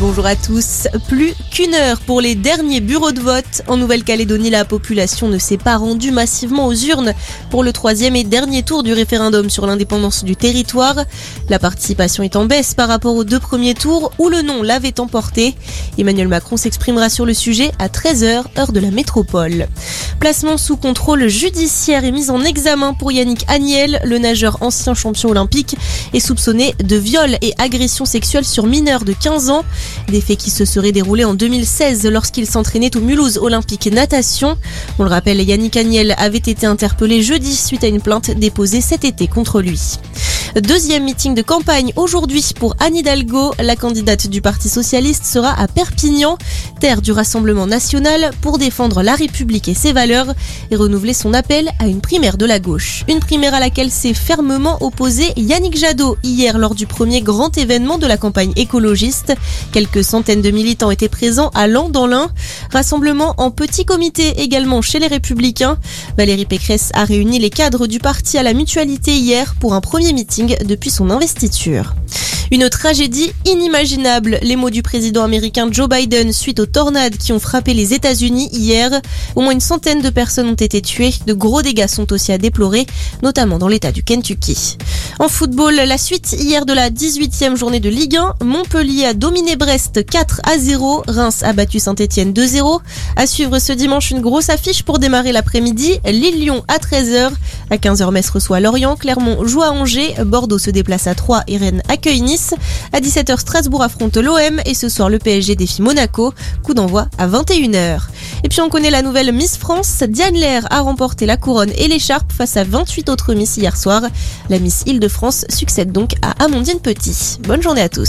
bonjour à tous. Plus qu'une heure pour les derniers bureaux de vote. En Nouvelle-Calédonie, la population ne s'est pas rendue massivement aux urnes pour le troisième et dernier tour du référendum sur l'indépendance du territoire. La participation est en baisse par rapport aux deux premiers tours où le non l'avait emporté. Emmanuel Macron s'exprimera sur le sujet à 13h, heure de la métropole. Placement sous contrôle judiciaire et mise en examen pour Yannick Agnel, le nageur ancien champion olympique, est soupçonné de viol et agression sexuelle sur mineurs de 15 ans. Des faits qui se seraient déroulés en 2016 lorsqu'il s'entraînait au Mulhouse Olympique Natation. On le rappelle, Yannick Agnel avait été interpellé jeudi suite à une plainte déposée cet été contre lui. Deuxième meeting de campagne aujourd'hui pour Anne Hidalgo. La candidate du Parti Socialiste sera à Perpignan, terre du Rassemblement National, pour défendre la République et ses valeurs et renouveler son appel à une primaire de la gauche. Une primaire à laquelle s'est fermement opposé Yannick Jadot hier lors du premier grand événement de la campagne écologiste. Quelques centaines de militants étaient présents à Lan dans l'Ain. Rassemblement en petit comité également chez les Républicains. Valérie Pécresse a réuni les cadres du parti à la mutualité hier pour un premier meeting depuis son investiture. Une tragédie inimaginable, les mots du président américain Joe Biden suite aux tornades qui ont frappé les États-Unis hier. Au moins une centaine de personnes ont été tuées, de gros dégâts sont aussi à déplorer, notamment dans l'état du Kentucky. En football, la suite hier de la 18e journée de Ligue 1, Montpellier a dominé Brest 4 à 0, Reims a battu Saint-Etienne 2-0. À suivre ce dimanche une grosse affiche pour démarrer l'après-midi, Lille-Lyon à 13h. À 15h, Metz reçoit Lorient, Clermont joue à Angers, Bordeaux se déplace à 3 et Rennes accueille Nice. À 17h, Strasbourg affronte l'OM et ce soir, le PSG défie Monaco. Coup d'envoi à 21h. Et puis on connaît la nouvelle Miss France. Diane Lair a remporté la couronne et l'écharpe face à 28 autres Miss hier soir. La Miss Île-de-France succède donc à Amandine Petit. Bonne journée à tous.